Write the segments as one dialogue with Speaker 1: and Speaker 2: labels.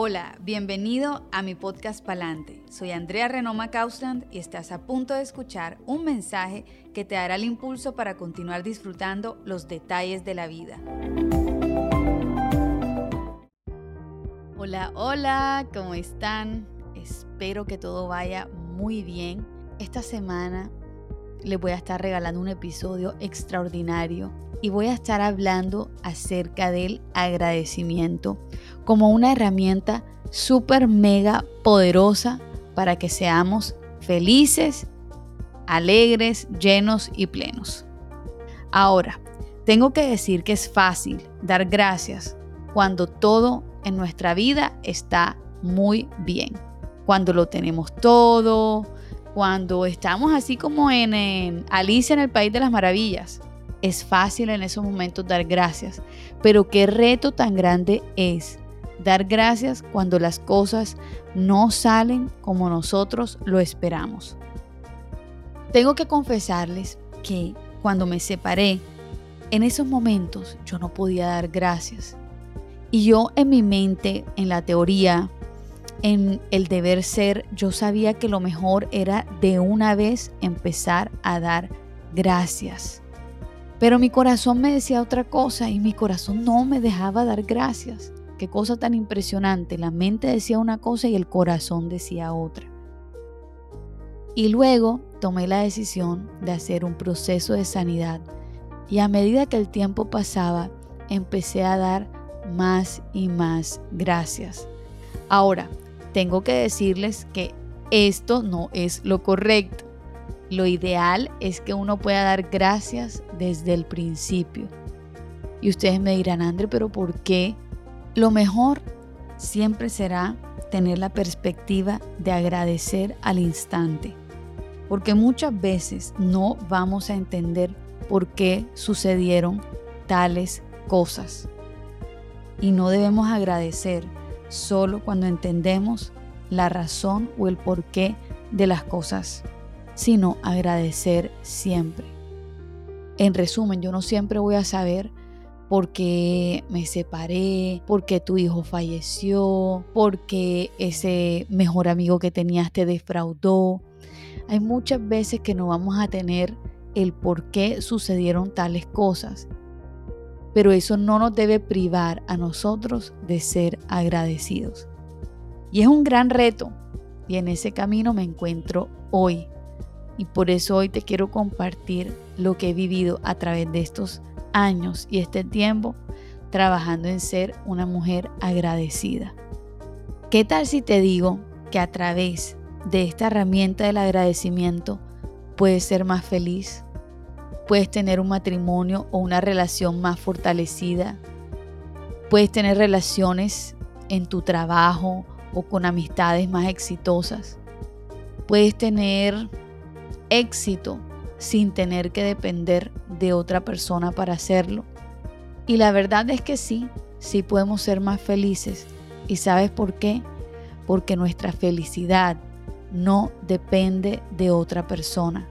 Speaker 1: Hola, bienvenido a mi podcast Palante. Soy Andrea Renoma Kausland y estás a punto de escuchar un mensaje que te dará el impulso para continuar disfrutando los detalles de la vida. Hola, hola, ¿cómo están? Espero que todo vaya muy bien. Esta semana les voy a estar regalando un episodio extraordinario y voy a estar hablando acerca del agradecimiento como una herramienta súper mega poderosa para que seamos felices, alegres, llenos y plenos. Ahora, tengo que decir que es fácil dar gracias cuando todo en nuestra vida está muy bien. Cuando lo tenemos todo, cuando estamos así como en, en Alicia en el País de las Maravillas es fácil en esos momentos dar gracias, pero qué reto tan grande es dar gracias cuando las cosas no salen como nosotros lo esperamos. Tengo que confesarles que cuando me separé, en esos momentos yo no podía dar gracias. Y yo en mi mente, en la teoría, en el deber ser, yo sabía que lo mejor era de una vez empezar a dar gracias. Pero mi corazón me decía otra cosa y mi corazón no me dejaba dar gracias. Qué cosa tan impresionante. La mente decía una cosa y el corazón decía otra. Y luego tomé la decisión de hacer un proceso de sanidad. Y a medida que el tiempo pasaba, empecé a dar más y más gracias. Ahora, tengo que decirles que esto no es lo correcto. Lo ideal es que uno pueda dar gracias desde el principio. Y ustedes me dirán, André, pero ¿por qué? Lo mejor siempre será tener la perspectiva de agradecer al instante. Porque muchas veces no vamos a entender por qué sucedieron tales cosas. Y no debemos agradecer solo cuando entendemos la razón o el porqué de las cosas sino agradecer siempre. En resumen, yo no siempre voy a saber por qué me separé, por qué tu hijo falleció, por qué ese mejor amigo que tenías te defraudó. Hay muchas veces que no vamos a tener el por qué sucedieron tales cosas. Pero eso no nos debe privar a nosotros de ser agradecidos. Y es un gran reto. Y en ese camino me encuentro hoy. Y por eso hoy te quiero compartir lo que he vivido a través de estos años y este tiempo trabajando en ser una mujer agradecida. ¿Qué tal si te digo que a través de esta herramienta del agradecimiento puedes ser más feliz? Puedes tener un matrimonio o una relación más fortalecida. Puedes tener relaciones en tu trabajo o con amistades más exitosas. Puedes tener éxito sin tener que depender de otra persona para hacerlo. Y la verdad es que sí, sí podemos ser más felices. ¿Y sabes por qué? Porque nuestra felicidad no depende de otra persona.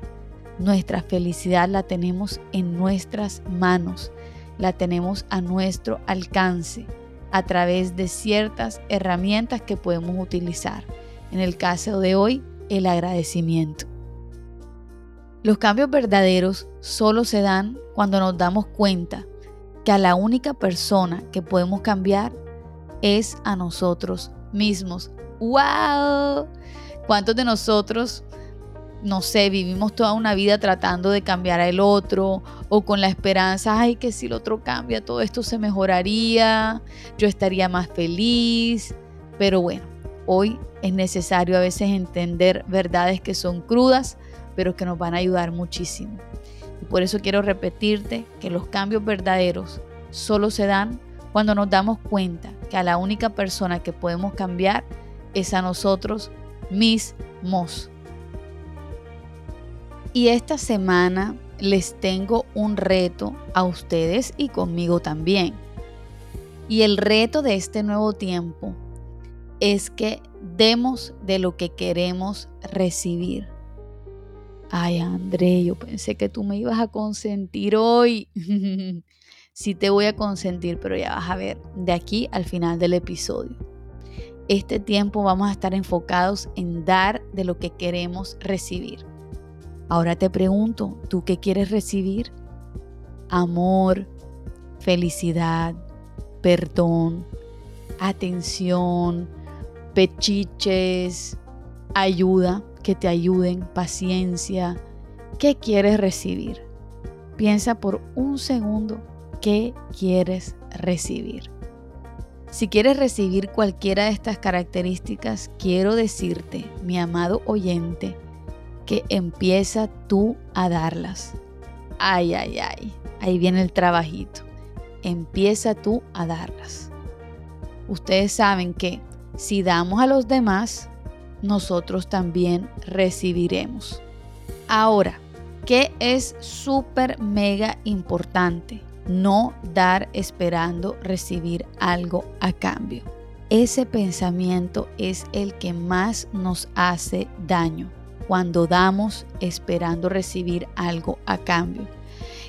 Speaker 1: Nuestra felicidad la tenemos en nuestras manos, la tenemos a nuestro alcance a través de ciertas herramientas que podemos utilizar. En el caso de hoy, el agradecimiento. Los cambios verdaderos solo se dan cuando nos damos cuenta que a la única persona que podemos cambiar es a nosotros mismos. ¡Wow! ¿Cuántos de nosotros, no sé, vivimos toda una vida tratando de cambiar al otro o con la esperanza, ay, que si el otro cambia, todo esto se mejoraría, yo estaría más feliz? Pero bueno, hoy es necesario a veces entender verdades que son crudas pero que nos van a ayudar muchísimo. Y por eso quiero repetirte que los cambios verdaderos solo se dan cuando nos damos cuenta que a la única persona que podemos cambiar es a nosotros mismos. Y esta semana les tengo un reto a ustedes y conmigo también. Y el reto de este nuevo tiempo es que demos de lo que queremos recibir. Ay, André, yo pensé que tú me ibas a consentir hoy. sí te voy a consentir, pero ya vas a ver de aquí al final del episodio. este tiempo vamos a estar enfocados en dar de lo que queremos recibir. Ahora te pregunto, ¿tú qué quieres recibir? Amor, felicidad, perdón, atención, pechiches, ayuda, que te ayuden, paciencia. ¿Qué quieres recibir? Piensa por un segundo qué quieres recibir. Si quieres recibir cualquiera de estas características, quiero decirte, mi amado oyente, que empieza tú a darlas. Ay, ay, ay, ahí viene el trabajito. Empieza tú a darlas. Ustedes saben que si damos a los demás, nosotros también recibiremos. Ahora, ¿qué es súper mega importante? No dar esperando recibir algo a cambio. Ese pensamiento es el que más nos hace daño cuando damos esperando recibir algo a cambio.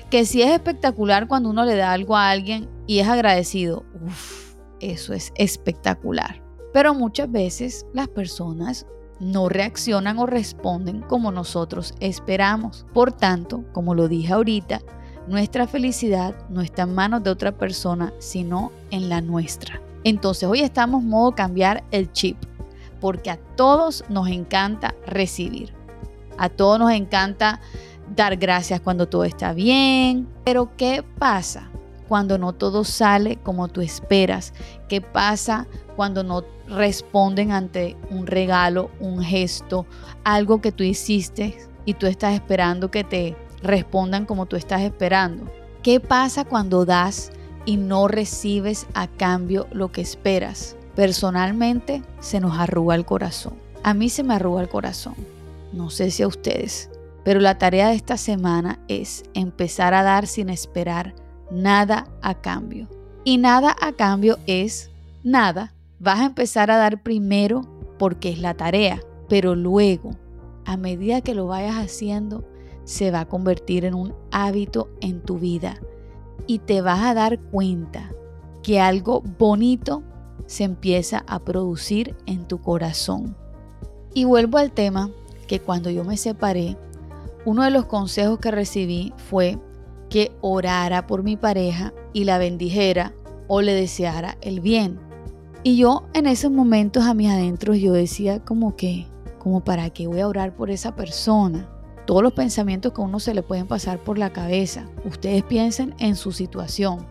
Speaker 1: Que si es espectacular cuando uno le da algo a alguien y es agradecido, uff, eso es espectacular. Pero muchas veces las personas no reaccionan o responden como nosotros esperamos. Por tanto, como lo dije ahorita, nuestra felicidad no está en manos de otra persona, sino en la nuestra. Entonces hoy estamos modo cambiar el chip, porque a todos nos encanta recibir. A todos nos encanta dar gracias cuando todo está bien. Pero ¿qué pasa cuando no todo sale como tú esperas? ¿Qué pasa cuando no responden ante un regalo, un gesto, algo que tú hiciste y tú estás esperando que te respondan como tú estás esperando? ¿Qué pasa cuando das y no recibes a cambio lo que esperas? Personalmente se nos arruga el corazón. A mí se me arruga el corazón. No sé si a ustedes. Pero la tarea de esta semana es empezar a dar sin esperar nada a cambio. Y nada a cambio es nada. Vas a empezar a dar primero porque es la tarea, pero luego, a medida que lo vayas haciendo, se va a convertir en un hábito en tu vida y te vas a dar cuenta que algo bonito se empieza a producir en tu corazón. Y vuelvo al tema que cuando yo me separé, uno de los consejos que recibí fue que orara por mi pareja y la bendijera o le deseara el bien. Y yo en esos momentos a mis adentros yo decía como que, como para qué voy a orar por esa persona. Todos los pensamientos que a uno se le pueden pasar por la cabeza. Ustedes piensen en su situación.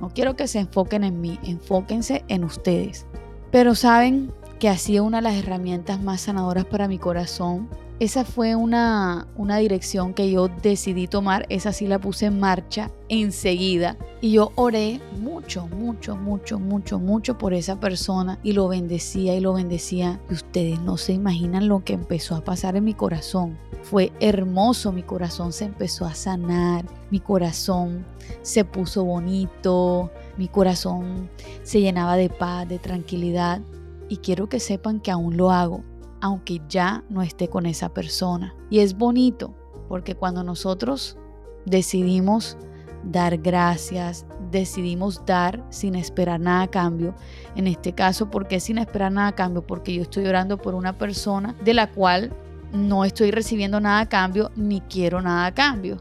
Speaker 1: No quiero que se enfoquen en mí, enfóquense en ustedes. Pero saben que ha sido una de las herramientas más sanadoras para mi corazón esa fue una, una dirección que yo decidí tomar, esa sí la puse en marcha enseguida. Y yo oré mucho, mucho, mucho, mucho, mucho por esa persona y lo bendecía y lo bendecía. Y ustedes no se imaginan lo que empezó a pasar en mi corazón. Fue hermoso, mi corazón se empezó a sanar, mi corazón se puso bonito, mi corazón se llenaba de paz, de tranquilidad. Y quiero que sepan que aún lo hago aunque ya no esté con esa persona. Y es bonito porque cuando nosotros decidimos dar gracias, decidimos dar sin esperar nada a cambio. En este caso, ¿por qué sin esperar nada a cambio? Porque yo estoy orando por una persona de la cual no estoy recibiendo nada a cambio ni quiero nada a cambio.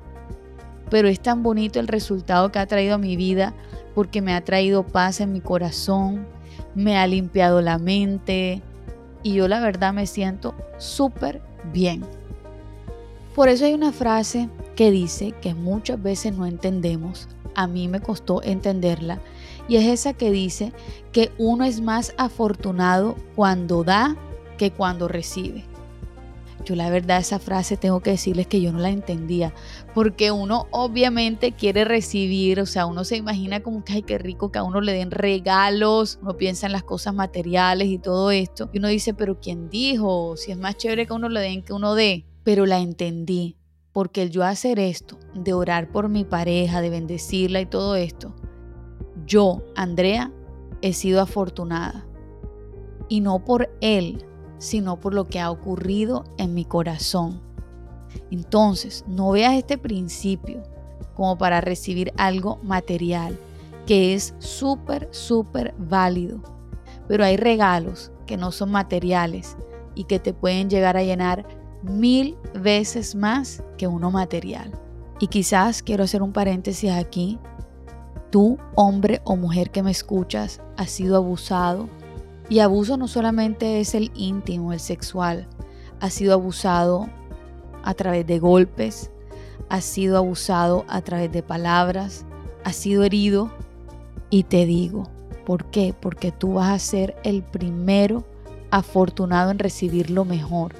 Speaker 1: Pero es tan bonito el resultado que ha traído a mi vida porque me ha traído paz en mi corazón, me ha limpiado la mente, y yo la verdad me siento súper bien. Por eso hay una frase que dice que muchas veces no entendemos, a mí me costó entenderla, y es esa que dice que uno es más afortunado cuando da que cuando recibe. Yo la verdad esa frase tengo que decirles que yo no la entendía, porque uno obviamente quiere recibir, o sea, uno se imagina como que, ay, qué rico que a uno le den regalos, uno piensa en las cosas materiales y todo esto, y uno dice, pero ¿quién dijo? Si es más chévere que uno le den que uno dé, pero la entendí, porque el yo hacer esto, de orar por mi pareja, de bendecirla y todo esto, yo, Andrea, he sido afortunada. Y no por él, sino por lo que ha ocurrido en mi corazón. Entonces, no veas este principio como para recibir algo material, que es súper, súper válido. Pero hay regalos que no son materiales y que te pueden llegar a llenar mil veces más que uno material. Y quizás quiero hacer un paréntesis aquí. Tú, hombre o mujer que me escuchas, has sido abusado. Y abuso no solamente es el íntimo, el sexual. Has sido abusado a través de golpes, has sido abusado a través de palabras, has sido herido. Y te digo, ¿por qué? Porque tú vas a ser el primero afortunado en recibir lo mejor.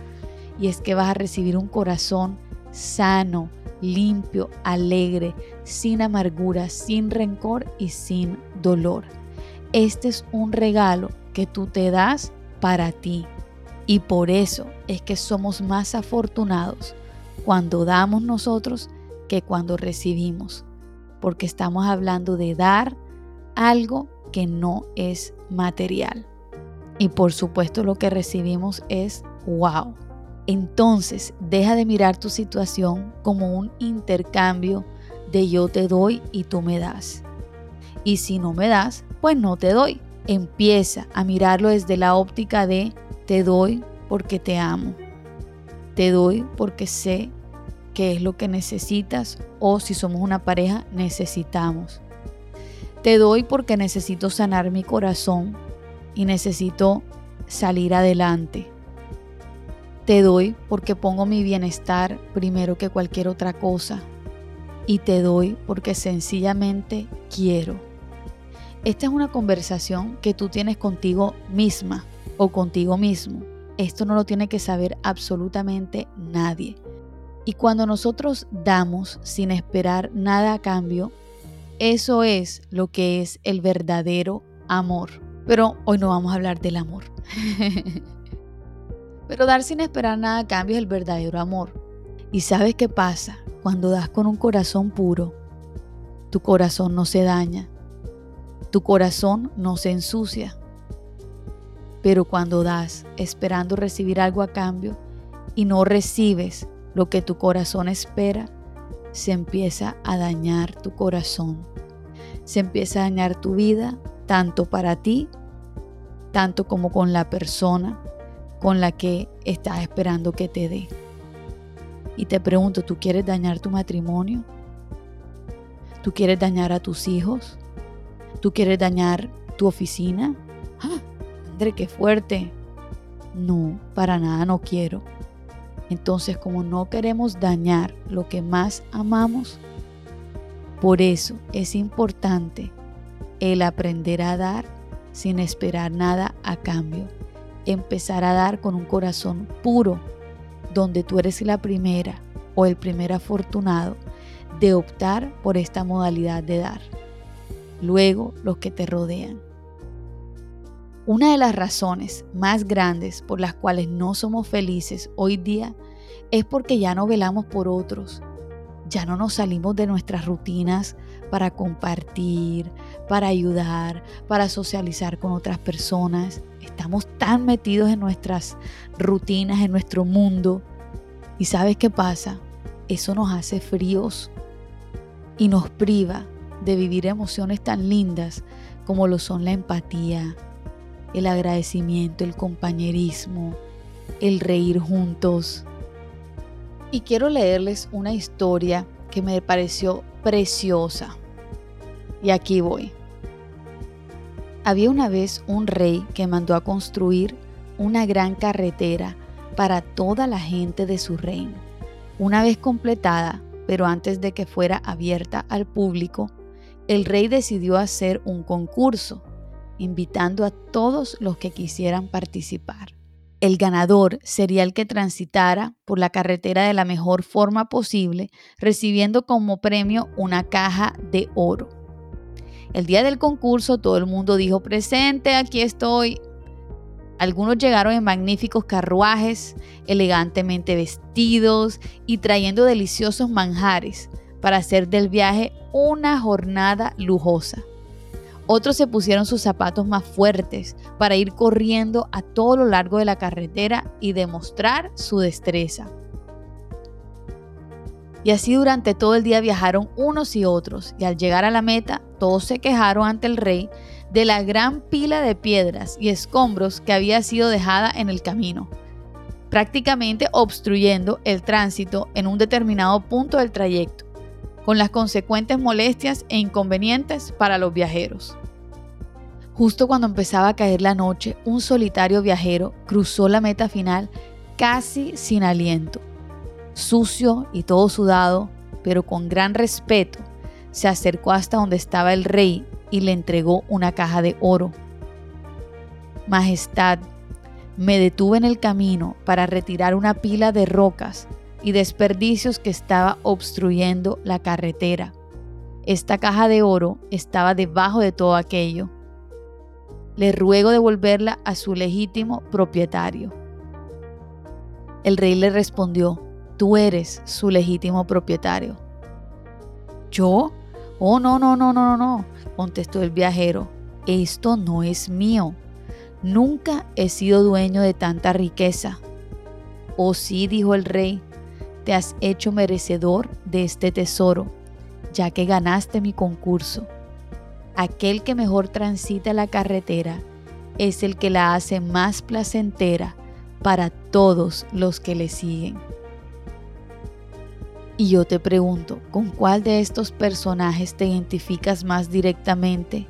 Speaker 1: Y es que vas a recibir un corazón sano, limpio, alegre, sin amargura, sin rencor y sin dolor. Este es un regalo que tú te das para ti. Y por eso es que somos más afortunados cuando damos nosotros que cuando recibimos. Porque estamos hablando de dar algo que no es material. Y por supuesto lo que recibimos es wow. Entonces deja de mirar tu situación como un intercambio de yo te doy y tú me das. Y si no me das, pues no te doy. Empieza a mirarlo desde la óptica de te doy porque te amo. Te doy porque sé que es lo que necesitas o si somos una pareja necesitamos. Te doy porque necesito sanar mi corazón y necesito salir adelante. Te doy porque pongo mi bienestar primero que cualquier otra cosa. Y te doy porque sencillamente quiero. Esta es una conversación que tú tienes contigo misma o contigo mismo. Esto no lo tiene que saber absolutamente nadie. Y cuando nosotros damos sin esperar nada a cambio, eso es lo que es el verdadero amor. Pero hoy no vamos a hablar del amor. Pero dar sin esperar nada a cambio es el verdadero amor. ¿Y sabes qué pasa? Cuando das con un corazón puro, tu corazón no se daña, tu corazón no se ensucia. Pero cuando das esperando recibir algo a cambio y no recibes lo que tu corazón espera, se empieza a dañar tu corazón. Se empieza a dañar tu vida, tanto para ti, tanto como con la persona con la que estás esperando que te dé. Y te pregunto, ¿tú quieres dañar tu matrimonio? ¿Tú quieres dañar a tus hijos? ¿Tú quieres dañar tu oficina? André, qué fuerte. No, para nada no quiero. Entonces, como no queremos dañar lo que más amamos, por eso es importante el aprender a dar sin esperar nada a cambio. Empezar a dar con un corazón puro, donde tú eres la primera o el primer afortunado de optar por esta modalidad de dar. Luego, los que te rodean. Una de las razones más grandes por las cuales no somos felices hoy día es porque ya no velamos por otros, ya no nos salimos de nuestras rutinas para compartir, para ayudar, para socializar con otras personas. Estamos tan metidos en nuestras rutinas, en nuestro mundo. ¿Y sabes qué pasa? Eso nos hace fríos y nos priva de vivir emociones tan lindas como lo son la empatía, el agradecimiento, el compañerismo, el reír juntos. Y quiero leerles una historia que me pareció preciosa. Y aquí voy. Había una vez un rey que mandó a construir una gran carretera para toda la gente de su reino. Una vez completada, pero antes de que fuera abierta al público, el rey decidió hacer un concurso invitando a todos los que quisieran participar. El ganador sería el que transitara por la carretera de la mejor forma posible, recibiendo como premio una caja de oro. El día del concurso todo el mundo dijo presente, aquí estoy. Algunos llegaron en magníficos carruajes, elegantemente vestidos y trayendo deliciosos manjares para hacer del viaje una jornada lujosa. Otros se pusieron sus zapatos más fuertes para ir corriendo a todo lo largo de la carretera y demostrar su destreza. Y así durante todo el día viajaron unos y otros, y al llegar a la meta, todos se quejaron ante el rey de la gran pila de piedras y escombros que había sido dejada en el camino, prácticamente obstruyendo el tránsito en un determinado punto del trayecto, con las consecuentes molestias e inconvenientes para los viajeros. Justo cuando empezaba a caer la noche, un solitario viajero cruzó la meta final casi sin aliento. Sucio y todo sudado, pero con gran respeto, se acercó hasta donde estaba el rey y le entregó una caja de oro. Majestad, me detuve en el camino para retirar una pila de rocas y desperdicios que estaba obstruyendo la carretera. Esta caja de oro estaba debajo de todo aquello. Le ruego devolverla a su legítimo propietario. El rey le respondió, tú eres su legítimo propietario. ¿Yo? Oh, no, no, no, no, no, contestó el viajero. Esto no es mío. Nunca he sido dueño de tanta riqueza. Oh sí, dijo el rey, te has hecho merecedor de este tesoro, ya que ganaste mi concurso. Aquel que mejor transita la carretera es el que la hace más placentera para todos los que le siguen. Y yo te pregunto, ¿con cuál de estos personajes te identificas más directamente?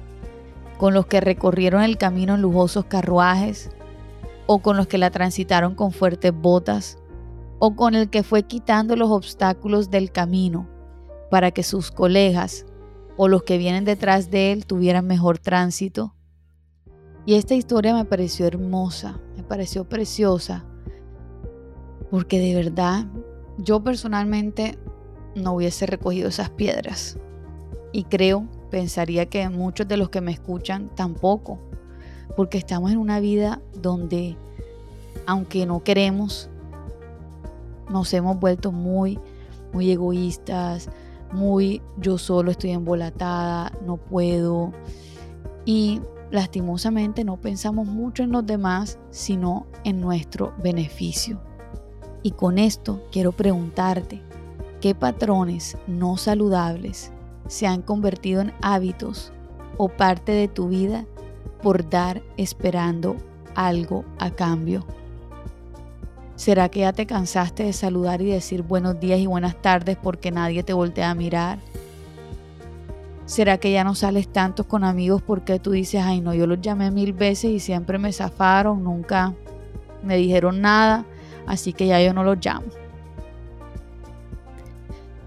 Speaker 1: ¿Con los que recorrieron el camino en lujosos carruajes? ¿O con los que la transitaron con fuertes botas? ¿O con el que fue quitando los obstáculos del camino para que sus colegas o los que vienen detrás de él tuvieran mejor tránsito? Y esta historia me pareció hermosa, me pareció preciosa, porque de verdad yo personalmente no hubiese recogido esas piedras. Y creo, pensaría que muchos de los que me escuchan tampoco, porque estamos en una vida donde, aunque no queremos, nos hemos vuelto muy, muy egoístas, muy yo solo estoy embolatada, no puedo. Y lastimosamente no pensamos mucho en los demás, sino en nuestro beneficio. Y con esto quiero preguntarte, ¿qué patrones no saludables se han convertido en hábitos o parte de tu vida por dar esperando algo a cambio? ¿Será que ya te cansaste de saludar y decir buenos días y buenas tardes porque nadie te voltea a mirar? ¿Será que ya no sales tanto con amigos porque tú dices, ay no, yo los llamé mil veces y siempre me zafaron, nunca me dijeron nada? así que ya yo no los llamo.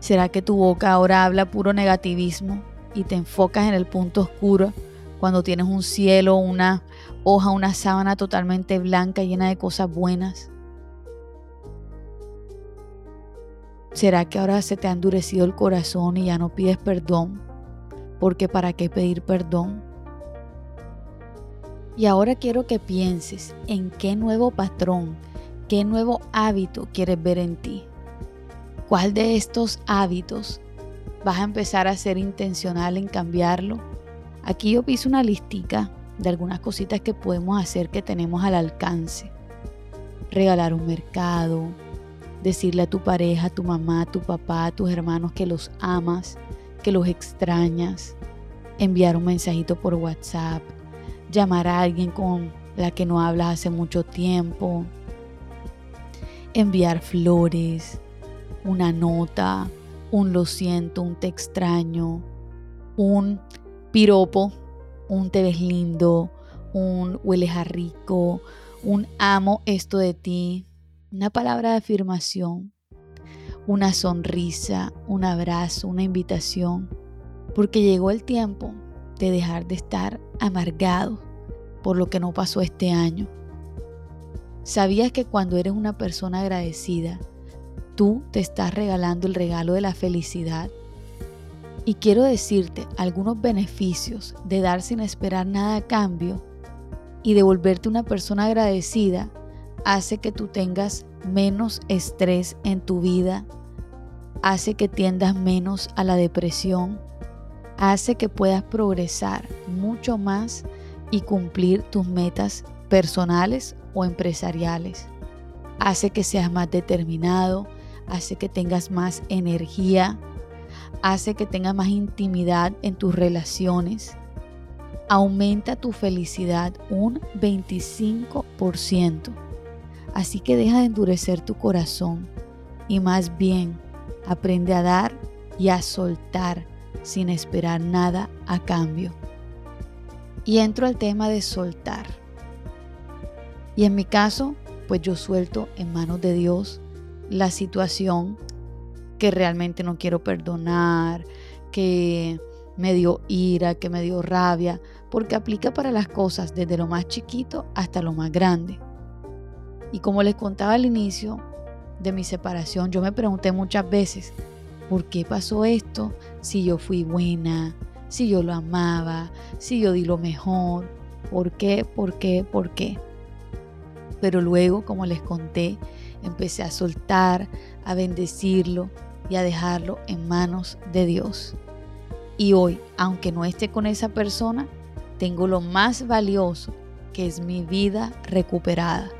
Speaker 1: ¿Será que tu boca ahora habla puro negativismo y te enfocas en el punto oscuro cuando tienes un cielo, una hoja, una sábana totalmente blanca llena de cosas buenas? ¿Será que ahora se te ha endurecido el corazón y ya no pides perdón? Porque ¿para qué pedir perdón? Y ahora quiero que pienses en qué nuevo patrón ¿Qué nuevo hábito quieres ver en ti? ¿Cuál de estos hábitos vas a empezar a ser intencional en cambiarlo? Aquí yo piso una listica de algunas cositas que podemos hacer que tenemos al alcance. Regalar un mercado, decirle a tu pareja, a tu mamá, a tu papá, a tus hermanos que los amas, que los extrañas, enviar un mensajito por WhatsApp, llamar a alguien con la que no hablas hace mucho tiempo, enviar flores, una nota, un lo siento, un te extraño, un piropo, un te ves lindo, un hueles rico, un amo esto de ti, una palabra de afirmación, una sonrisa, un abrazo, una invitación, porque llegó el tiempo de dejar de estar amargado por lo que no pasó este año ¿Sabías que cuando eres una persona agradecida, tú te estás regalando el regalo de la felicidad? Y quiero decirte algunos beneficios de dar sin esperar nada a cambio y de volverte una persona agradecida hace que tú tengas menos estrés en tu vida, hace que tiendas menos a la depresión, hace que puedas progresar mucho más y cumplir tus metas personales o empresariales. Hace que seas más determinado, hace que tengas más energía, hace que tengas más intimidad en tus relaciones. aumenta tu felicidad un 25%. Así que deja de endurecer tu corazón y más bien aprende a dar y a soltar sin esperar nada a cambio. Y entro al tema de soltar. Y en mi caso, pues yo suelto en manos de Dios la situación que realmente no quiero perdonar, que me dio ira, que me dio rabia, porque aplica para las cosas desde lo más chiquito hasta lo más grande. Y como les contaba al inicio de mi separación, yo me pregunté muchas veces, ¿por qué pasó esto? Si yo fui buena, si yo lo amaba, si yo di lo mejor, ¿por qué? ¿Por qué? ¿Por qué? Pero luego, como les conté, empecé a soltar, a bendecirlo y a dejarlo en manos de Dios. Y hoy, aunque no esté con esa persona, tengo lo más valioso, que es mi vida recuperada,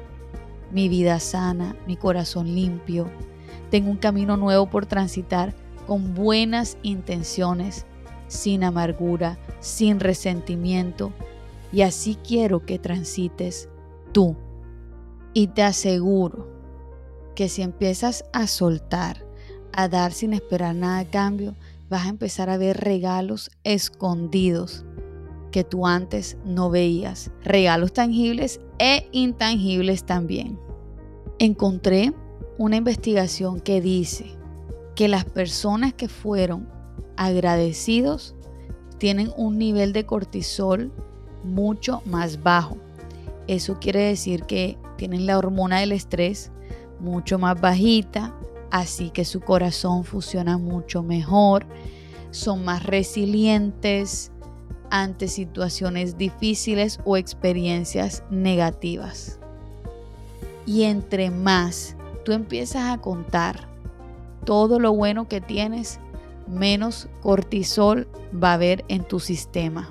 Speaker 1: mi vida sana, mi corazón limpio. Tengo un camino nuevo por transitar con buenas intenciones, sin amargura, sin resentimiento. Y así quiero que transites tú. Y te aseguro que si empiezas a soltar, a dar sin esperar nada a cambio, vas a empezar a ver regalos escondidos que tú antes no veías. Regalos tangibles e intangibles también. Encontré una investigación que dice que las personas que fueron agradecidos tienen un nivel de cortisol mucho más bajo. Eso quiere decir que tienen la hormona del estrés mucho más bajita, así que su corazón funciona mucho mejor, son más resilientes ante situaciones difíciles o experiencias negativas. Y entre más tú empiezas a contar todo lo bueno que tienes, menos cortisol va a haber en tu sistema.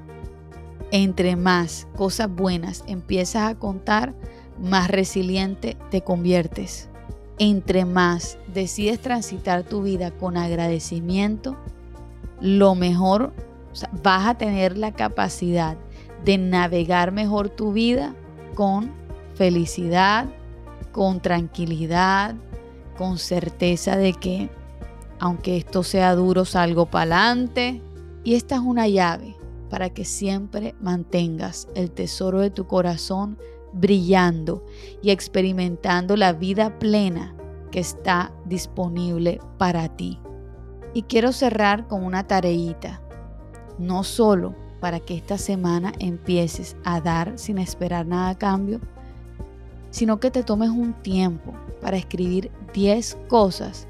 Speaker 1: Entre más cosas buenas empiezas a contar, más resiliente te conviertes entre más decides transitar tu vida con agradecimiento, lo mejor, vas a tener la capacidad de navegar mejor tu vida con felicidad, con tranquilidad, con certeza de que aunque esto sea duro, salgo para adelante. Y esta es una llave para que siempre mantengas el tesoro de tu corazón brillando y experimentando la vida plena que está disponible para ti. Y quiero cerrar con una tareita, no solo para que esta semana empieces a dar sin esperar nada a cambio, sino que te tomes un tiempo para escribir 10 cosas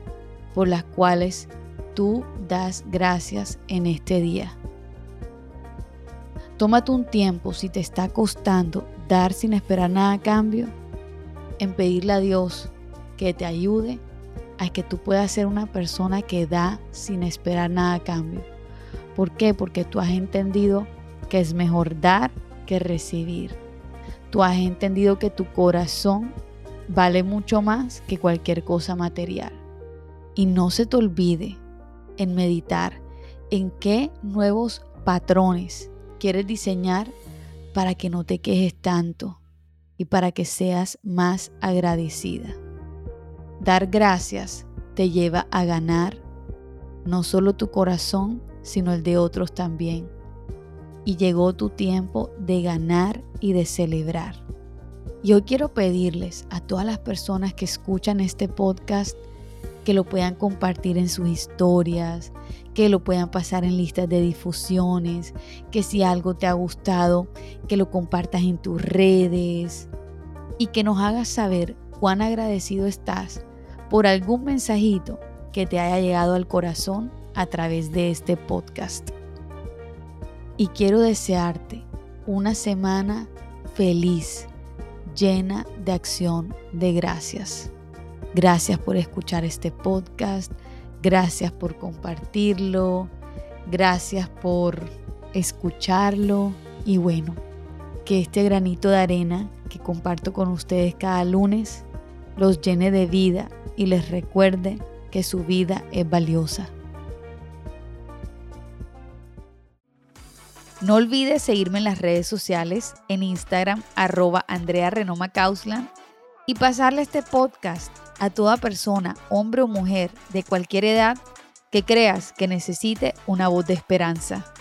Speaker 1: por las cuales tú das gracias en este día. Tómate un tiempo si te está costando dar sin esperar nada a cambio, en pedirle a Dios que te ayude a que tú puedas ser una persona que da sin esperar nada a cambio. ¿Por qué? Porque tú has entendido que es mejor dar que recibir. Tú has entendido que tu corazón vale mucho más que cualquier cosa material. Y no se te olvide en meditar en qué nuevos patrones quieres diseñar para que no te quejes tanto y para que seas más agradecida. Dar gracias te lleva a ganar no solo tu corazón, sino el de otros también. Y llegó tu tiempo de ganar y de celebrar. Yo quiero pedirles a todas las personas que escuchan este podcast que lo puedan compartir en sus historias, que lo puedan pasar en listas de difusiones, que si algo te ha gustado, que lo compartas en tus redes y que nos hagas saber cuán agradecido estás por algún mensajito que te haya llegado al corazón a través de este podcast. Y quiero desearte una semana feliz, llena de acción de gracias. Gracias por escuchar este podcast. Gracias por compartirlo. Gracias por escucharlo. Y bueno, que este granito de arena que comparto con ustedes cada lunes los llene de vida y les recuerde que su vida es valiosa. No olvides seguirme en las redes sociales, en Instagram, arroba Andrea Renoma y pasarle este podcast a toda persona, hombre o mujer, de cualquier edad, que creas que necesite una voz de esperanza.